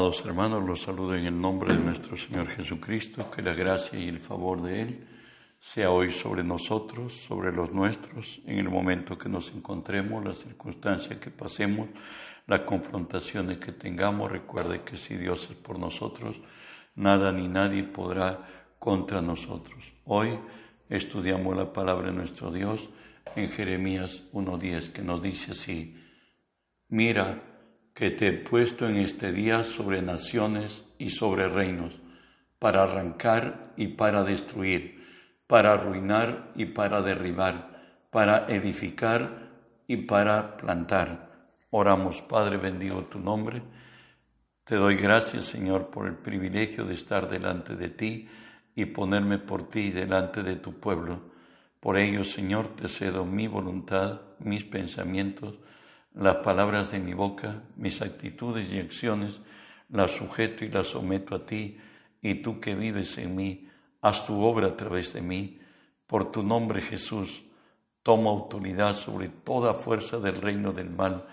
Amados hermanos, los saludo en el nombre de nuestro Señor Jesucristo, que la gracia y el favor de Él sea hoy sobre nosotros, sobre los nuestros, en el momento que nos encontremos, las circunstancias que pasemos, las confrontaciones que tengamos. Recuerde que si Dios es por nosotros, nada ni nadie podrá contra nosotros. Hoy estudiamos la palabra de nuestro Dios en Jeremías 1.10, que nos dice así, mira, que te he puesto en este día sobre naciones y sobre reinos, para arrancar y para destruir, para arruinar y para derribar, para edificar y para plantar. Oramos, Padre, bendigo tu nombre. Te doy gracias, Señor, por el privilegio de estar delante de ti y ponerme por ti delante de tu pueblo. Por ello, Señor, te cedo mi voluntad, mis pensamientos, las palabras de mi boca, mis actitudes y acciones, las sujeto y las someto a ti, y tú que vives en mí, haz tu obra a través de mí. Por tu nombre, Jesús, toma autoridad sobre toda fuerza del reino del mal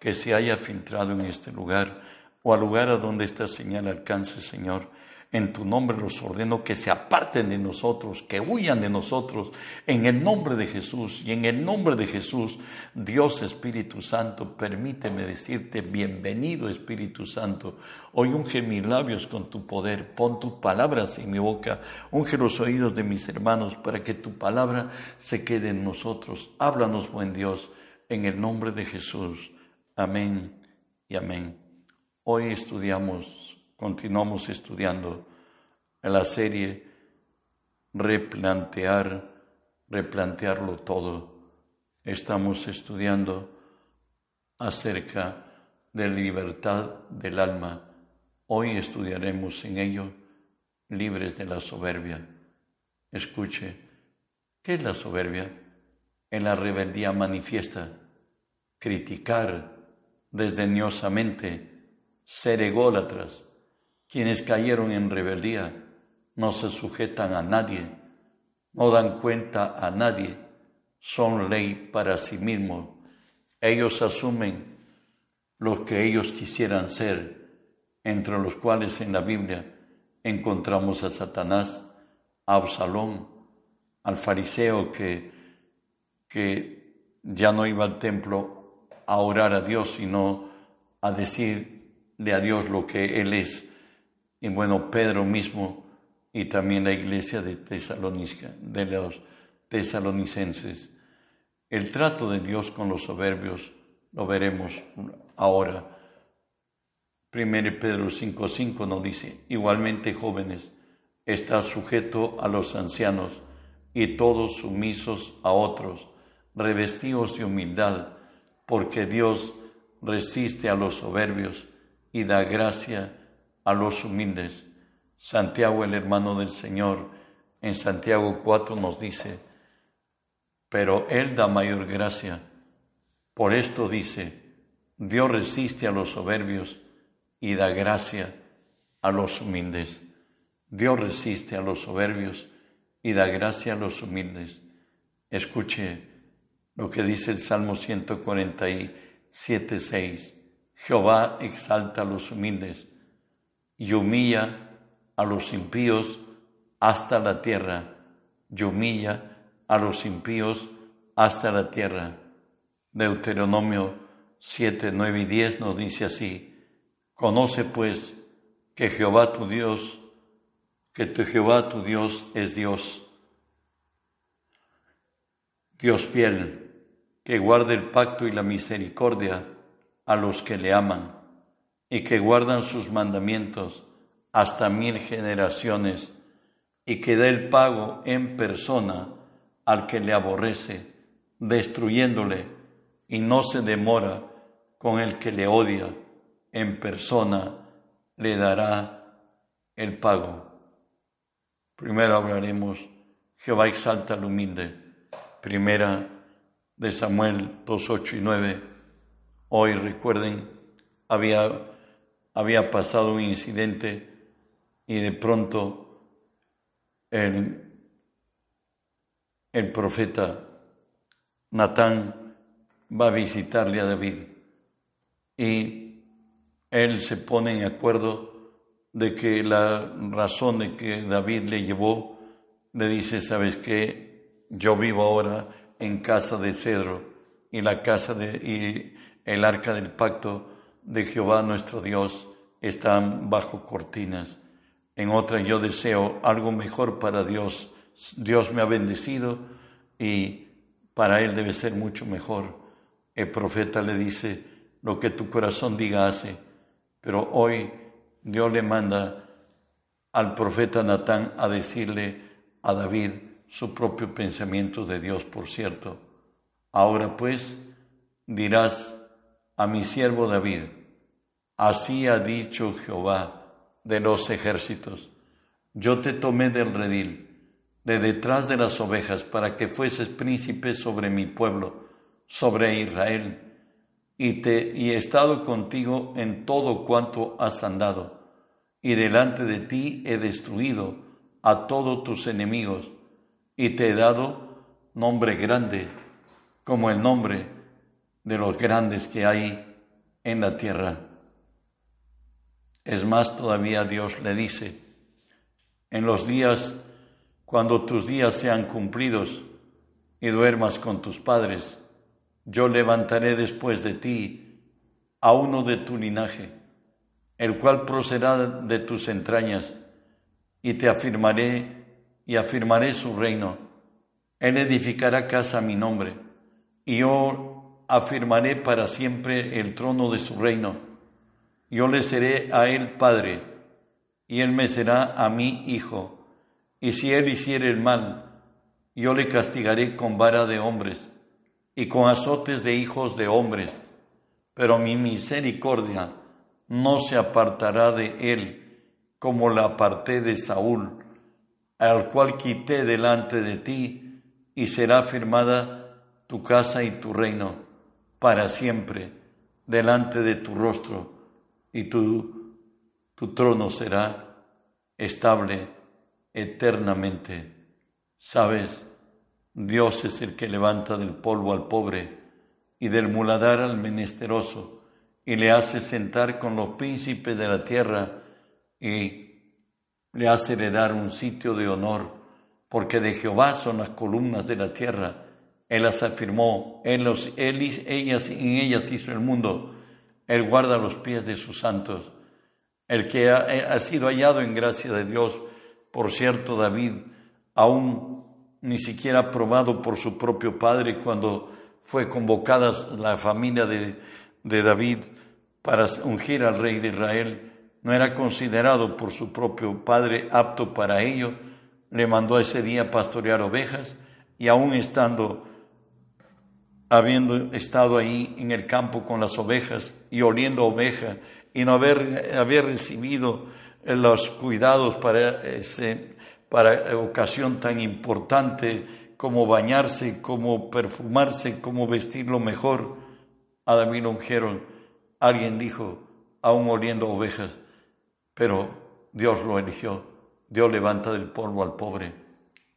que se haya filtrado en este lugar o al lugar a donde esta señal alcance, Señor en tu nombre los ordeno que se aparten de nosotros, que huyan de nosotros, en el nombre de Jesús. Y en el nombre de Jesús, Dios Espíritu Santo, permíteme decirte, bienvenido Espíritu Santo. Hoy unge mis labios con tu poder, pon tus palabras en mi boca, unge los oídos de mis hermanos para que tu palabra se quede en nosotros. Háblanos, buen Dios, en el nombre de Jesús. Amén y amén. Hoy estudiamos continuamos estudiando la serie Replantear, replantearlo todo. Estamos estudiando acerca de libertad del alma. Hoy estudiaremos en ello libres de la soberbia. Escuche, ¿qué es la soberbia? En la rebeldía manifiesta, criticar desdeñosamente, ser ególatras, quienes cayeron en rebeldía no se sujetan a nadie, no dan cuenta a nadie, son ley para sí mismos. Ellos asumen lo que ellos quisieran ser, entre los cuales en la Biblia encontramos a Satanás, a Absalón, al fariseo que, que ya no iba al templo a orar a Dios, sino a decirle a Dios lo que Él es y bueno, Pedro mismo y también la iglesia de Tesalónica, de los tesalonicenses. El trato de Dios con los soberbios lo veremos ahora. 1 Pedro 5:5 nos dice, igualmente jóvenes, está sujeto a los ancianos y todos sumisos a otros, revestidos de humildad, porque Dios resiste a los soberbios y da gracia a los humildes. Santiago, el hermano del Señor, en Santiago 4 nos dice, pero Él da mayor gracia. Por esto dice, Dios resiste a los soberbios y da gracia a los humildes. Dios resiste a los soberbios y da gracia a los humildes. Escuche lo que dice el Salmo 147, 6. Jehová exalta a los humildes y humilla a los impíos hasta la tierra, y humilla a los impíos hasta la tierra. Deuteronomio 7, 9 y 10 nos dice así, conoce pues que Jehová tu Dios, que tu Jehová tu Dios es Dios, Dios fiel, que guarde el pacto y la misericordia a los que le aman y que guardan sus mandamientos hasta mil generaciones, y que dé el pago en persona al que le aborrece, destruyéndole, y no se demora con el que le odia, en persona le dará el pago. Primero hablaremos, Jehová exalta al humilde. Primera de Samuel 2, 8 y 9. Hoy recuerden, había había pasado un incidente y de pronto el, el profeta Natán va a visitarle a David y él se pone en acuerdo de que la razón de que David le llevó, le dice, ¿sabes qué? Yo vivo ahora en casa de cedro y la casa de y el arca del pacto de Jehová nuestro Dios están bajo cortinas. En otra yo deseo algo mejor para Dios. Dios me ha bendecido y para Él debe ser mucho mejor. El profeta le dice, lo que tu corazón diga hace, pero hoy Dios le manda al profeta Natán a decirle a David su propio pensamiento de Dios, por cierto. Ahora pues dirás a mi siervo David, así ha dicho Jehová de los ejércitos, yo te tomé del redil, de detrás de las ovejas, para que fueses príncipe sobre mi pueblo, sobre Israel, y, te, he estado contigo en todo cuanto has andado, y delante de ti he destruido a todos tus enemigos, y te he dado nombre grande, como el nombre de los grandes que hay en la tierra. Es más, todavía Dios le dice, en los días cuando tus días sean cumplidos y duermas con tus padres, yo levantaré después de ti a uno de tu linaje, el cual procederá de tus entrañas, y te afirmaré y afirmaré su reino. Él edificará casa a mi nombre, y yo afirmaré para siempre el trono de su reino yo le seré a él padre, y él me será a mí hijo. Y si él hiciere el mal, yo le castigaré con vara de hombres y con azotes de hijos de hombres. Pero mi misericordia no se apartará de él, como la aparté de Saúl, al cual quité delante de ti, y será firmada tu casa y tu reino para siempre delante de tu rostro y tu, tu trono será estable eternamente. Sabes, Dios es el que levanta del polvo al pobre y del muladar al menesteroso y le hace sentar con los príncipes de la tierra y le hace heredar un sitio de honor, porque de Jehová son las columnas de la tierra. Él las afirmó, él, los, ellas, en ellas hizo el mundo. Él guarda los pies de sus santos. El que ha, sido hallado en gracia de Dios, por cierto, David, aún ni siquiera aprobado por su propio padre cuando fue convocada la familia de, de David para ungir al rey de Israel, no era considerado por su propio padre apto para ello, le mandó ese día pastorear ovejas y aún estando habiendo estado ahí en el campo con las ovejas y oliendo oveja y no haber, haber recibido los cuidados para, ese, para ocasión tan importante como bañarse, como perfumarse, como vestirlo mejor. A David lo ungieron. Alguien dijo, aún oliendo ovejas, pero Dios lo eligió. Dios levanta del polvo al pobre.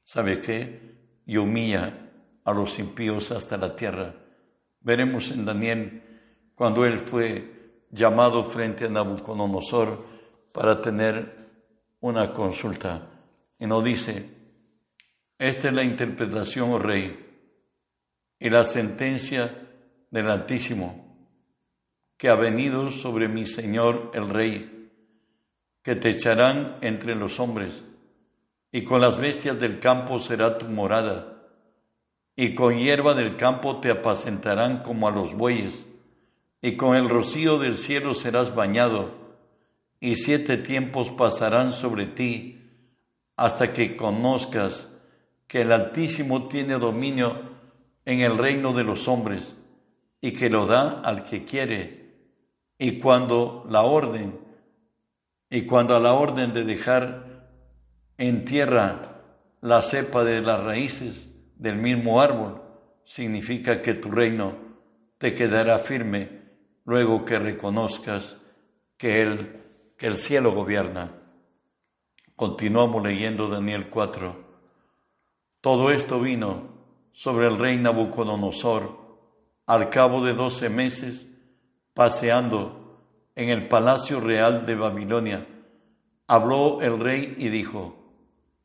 ¿Sabe qué? Y humilla a los impíos hasta la tierra. Veremos en Daniel cuando él fue llamado frente a Nabucodonosor para tener una consulta. Y nos dice, esta es la interpretación, oh rey, y la sentencia del Altísimo, que ha venido sobre mi Señor el Rey, que te echarán entre los hombres, y con las bestias del campo será tu morada y con hierba del campo te apacentarán como a los bueyes, y con el rocío del cielo serás bañado, y siete tiempos pasarán sobre ti, hasta que conozcas que el Altísimo tiene dominio en el reino de los hombres, y que lo da al que quiere, y cuando la orden, y cuando a la orden de dejar en tierra la cepa de las raíces, del mismo árbol, significa que tu reino te quedará firme luego que reconozcas que, él, que el cielo gobierna. Continuamos leyendo Daniel 4. Todo esto vino sobre el rey Nabucodonosor al cabo de doce meses, paseando en el palacio real de Babilonia. Habló el rey y dijo,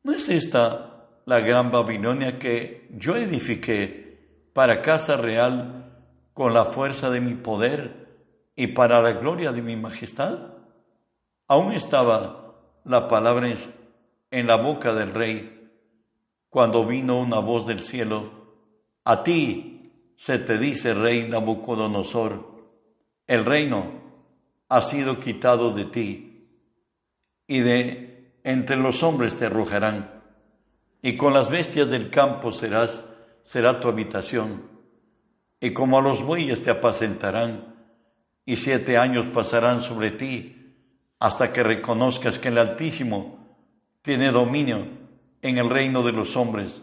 ¿no es esta la gran Babilonia que yo edifiqué para casa real con la fuerza de mi poder y para la gloria de mi majestad? Aún estaba la palabra en, la boca del rey cuando vino una voz del cielo, a ti se te dice, rey Nabucodonosor, el reino ha sido quitado de ti, y de entre los hombres te arrojarán, y con las bestias del campo serás, será tu habitación, y como a los bueyes te apacentarán, y siete años pasarán sobre ti, hasta que reconozcas que el Altísimo tiene dominio en el reino de los hombres,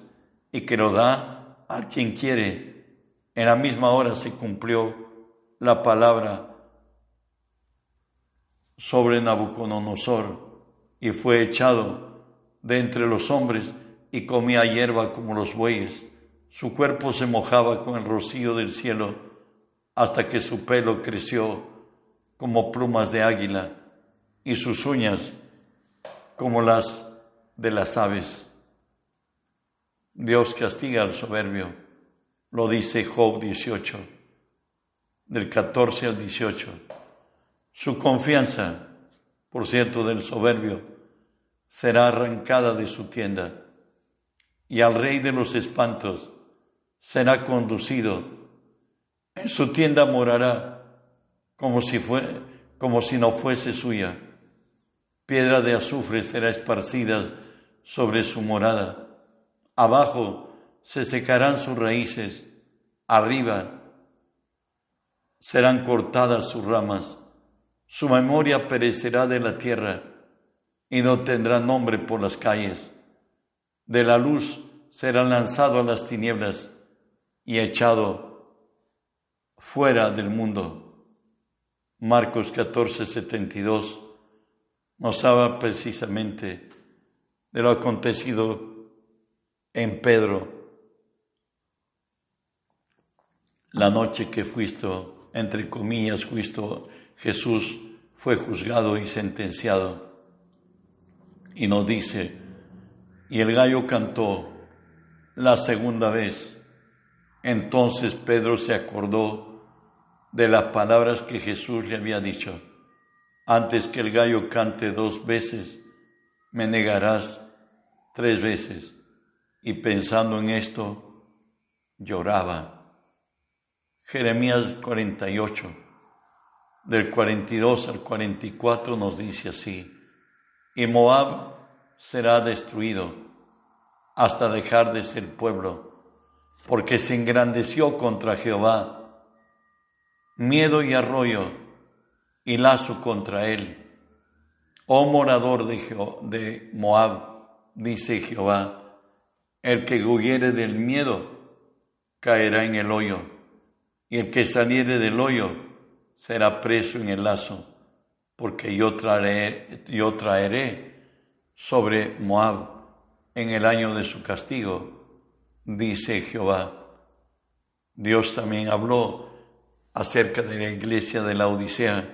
y que lo da a quien quiere. En la misma hora se cumplió la palabra sobre Nabucodonosor y fue echado de entre los hombres y comía hierba como los bueyes. Su cuerpo se mojaba con el rocío del cielo hasta que su pelo creció como plumas de águila y sus uñas como las de las aves. Dios castiga al soberbio, lo dice Job 18, del 14 al 18. Su confianza, por cierto, del soberbio, será arrancada de su tienda, y al rey de los espantos será conducido. En su tienda morará como si, como si no fuese suya. Piedra de azufre será esparcida sobre su morada. Abajo se secarán sus raíces, arriba serán cortadas sus ramas su memoria perecerá de la tierra y no tendrá nombre por las calles. De la luz será lanzado a las tinieblas y echado fuera del mundo. Marcos 14, 72 nos habla precisamente de lo acontecido en Pedro la noche que fuiste, entre comillas, fuiste Jesús fue juzgado y sentenciado. Y nos dice, y el gallo cantó la segunda vez. Entonces Pedro se acordó de las palabras que Jesús le había dicho. Antes que el gallo cante dos veces, me negarás tres veces. Y pensando en esto, lloraba. Jeremías 48 del 42 al 44 nos dice así, y Moab será destruido hasta dejar de ser pueblo, porque se engrandeció contra Jehová, miedo y arroyo y lazo contra él. Oh morador de, de Moab, dice Jehová, el que huyere del miedo caerá en el hoyo, y el que saliere del hoyo será preso en el lazo, porque yo traeré sobre Moab en el año de su castigo, dice Jehová. Dios también habló acerca de la iglesia de la Odisea,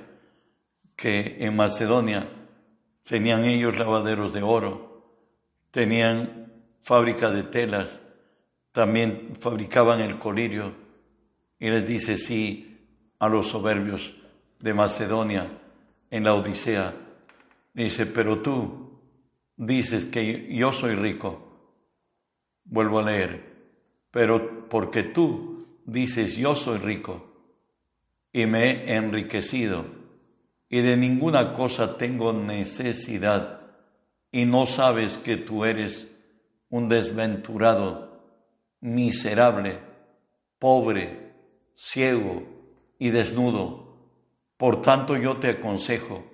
que en Macedonia tenían ellos lavaderos de oro, tenían fábrica de telas, también fabricaban el colirio, y les dice, sí, a los soberbios de Macedonia en la Odisea. Dice, pero tú dices que yo soy rico. Vuelvo a leer, pero porque tú dices yo soy rico y me he enriquecido y de ninguna cosa tengo necesidad y no sabes que tú eres un desventurado, miserable, pobre, ciego, y desnudo. Por tanto yo te aconsejo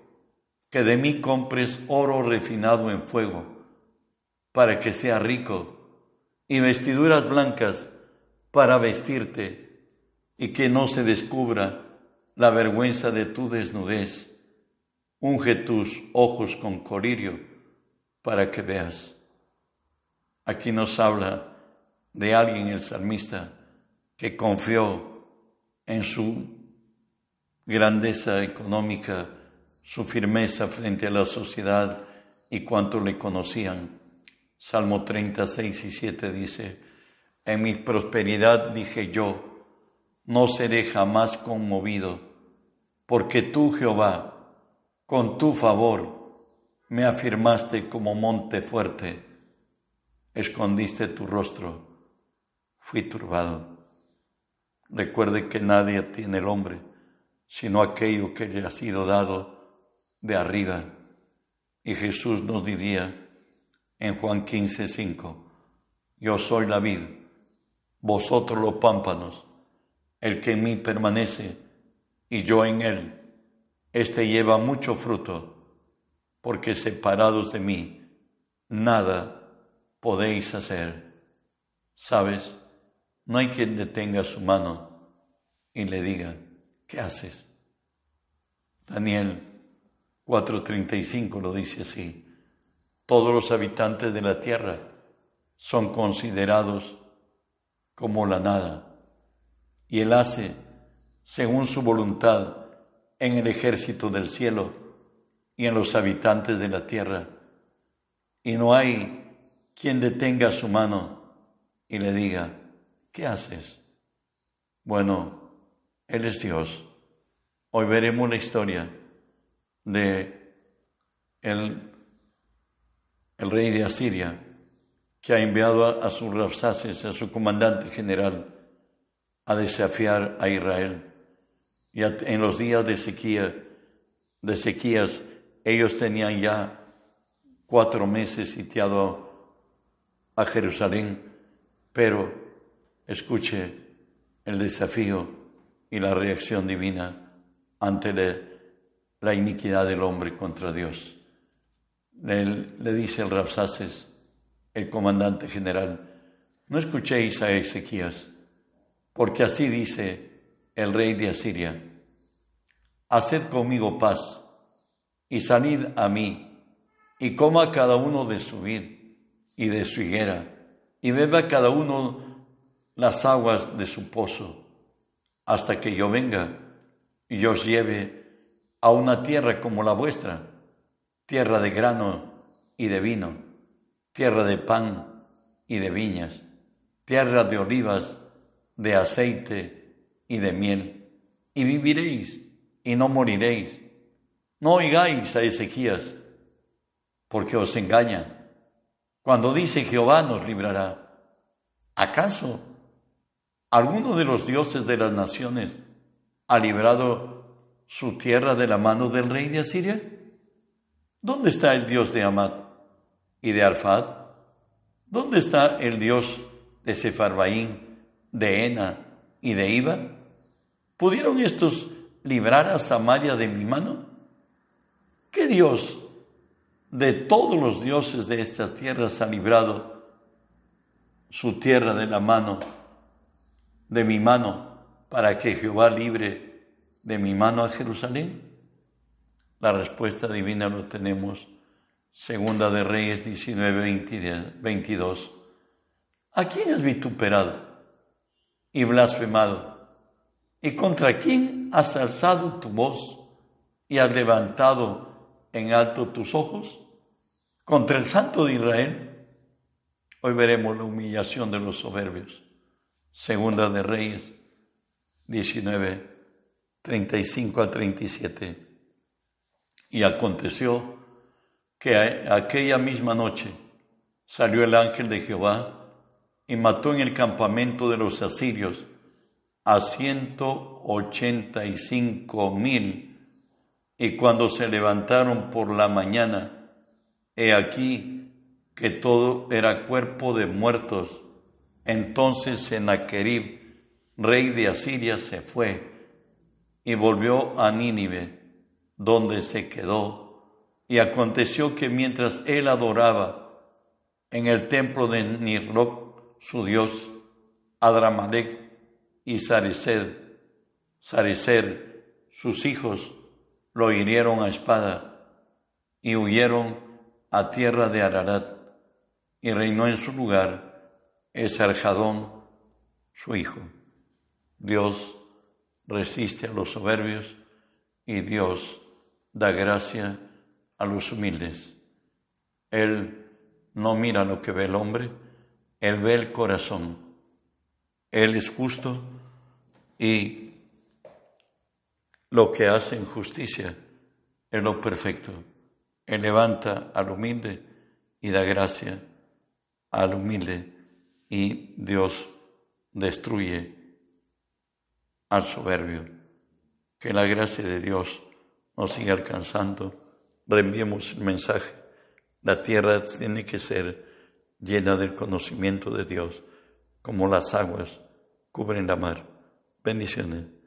que de mí compres oro refinado en fuego, para que sea rico, y vestiduras blancas para vestirte, y que no se descubra la vergüenza de tu desnudez. Unge tus ojos con colirio para que veas. Aquí nos habla de alguien, el salmista, que confió en su grandeza económica, su firmeza frente a la sociedad y cuanto le conocían. Salmo 36 y 7 dice, en mi prosperidad dije yo, no seré jamás conmovido, porque tú, Jehová, con tu favor, me afirmaste como monte fuerte, escondiste tu rostro, fui turbado. Recuerde que nadie tiene el hombre, sino aquello que le ha sido dado de arriba. Y Jesús nos diría en Juan 15, 5, yo soy la vid, vosotros los pámpanos, el que en mí permanece y yo en él, éste lleva mucho fruto, porque separados de mí, nada podéis hacer. ¿Sabes? No hay quien detenga su mano y le diga, ¿qué haces? Daniel 4:35 lo dice así, todos los habitantes de la tierra son considerados como la nada, y Él hace, según su voluntad, en el ejército del cielo y en los habitantes de la tierra, y no hay quien detenga su mano y le diga, ¿qué haces? Bueno, Él es Dios. Hoy veremos la historia de el, el rey de Asiria, que ha enviado a, sus Rapsaces, a su comandante general, a desafiar a Israel. Y en los días de sequía, sequías, ellos tenían ya cuatro meses sitiado a Jerusalén, pero escuche el desafío y la reacción divina ante la iniquidad del hombre contra Dios. le dice el Rapsaces, el comandante general, no escuchéis a Ezequías, porque así dice el rey de Asiria, haced conmigo paz y salid a mí y coma cada uno de su vid y de su higuera y beba cada uno las aguas de su pozo, hasta que yo venga y os lleve a una tierra como la vuestra, tierra de grano y de vino, tierra de pan y de viñas, tierra de olivas, de aceite y de miel, y viviréis y no moriréis. No oigáis a Ezequías, porque os engaña. Cuando dice Jehová nos librará, ¿acaso ¿Alguno de los dioses de las naciones ha librado su tierra de la mano del rey de Asiria? ¿Dónde está el dios de Amad y de Arfad? ¿Dónde está el dios de Sefarbaín, de Ena y de Iba? ¿Pudieron estos librar a Samaria de mi mano? ¿Qué dios de todos los dioses de estas tierras ha librado su tierra de la mano de mi mano para que Jehová libre de mi mano a Jerusalén? La respuesta divina lo tenemos, segunda de Reyes 19, 22. ¿A quién has vituperado y blasfemado? ¿Y contra quién has alzado tu voz y has levantado en alto tus ojos? ¿Contra el Santo de Israel? Hoy veremos la humillación de los soberbios. Segunda de Reyes 19, 35 a 37. Y aconteció que aquella misma noche salió el ángel de Jehová y mató en el campamento de los asirios a ciento ochenta y cinco mil. Y cuando se levantaron por la mañana, he aquí que todo era cuerpo de muertos entonces Sennacherib, rey de Asiria, se fue y volvió a Nínive, donde se quedó. Y aconteció que mientras él adoraba en el templo de Nirroc, su dios, Adramalek y Sarecer, Sarecer, sus hijos, lo hirieron a espada y huyeron a tierra de Ararat, y reinó en su lugar es Arjadón, su hijo. Dios resiste a los soberbios, y Dios da gracia a los humildes. Él no mira lo que ve el hombre, Él ve el corazón. Él es justo y lo que hace en justicia es lo perfecto. Él levanta al humilde y da gracia al humilde y Dios destruye al soberbio. Que la gracia de Dios nos siga alcanzando. Reenviemos el mensaje. La tierra tiene que ser llena del conocimiento de Dios, como las aguas cubren la mar. Bendiciones.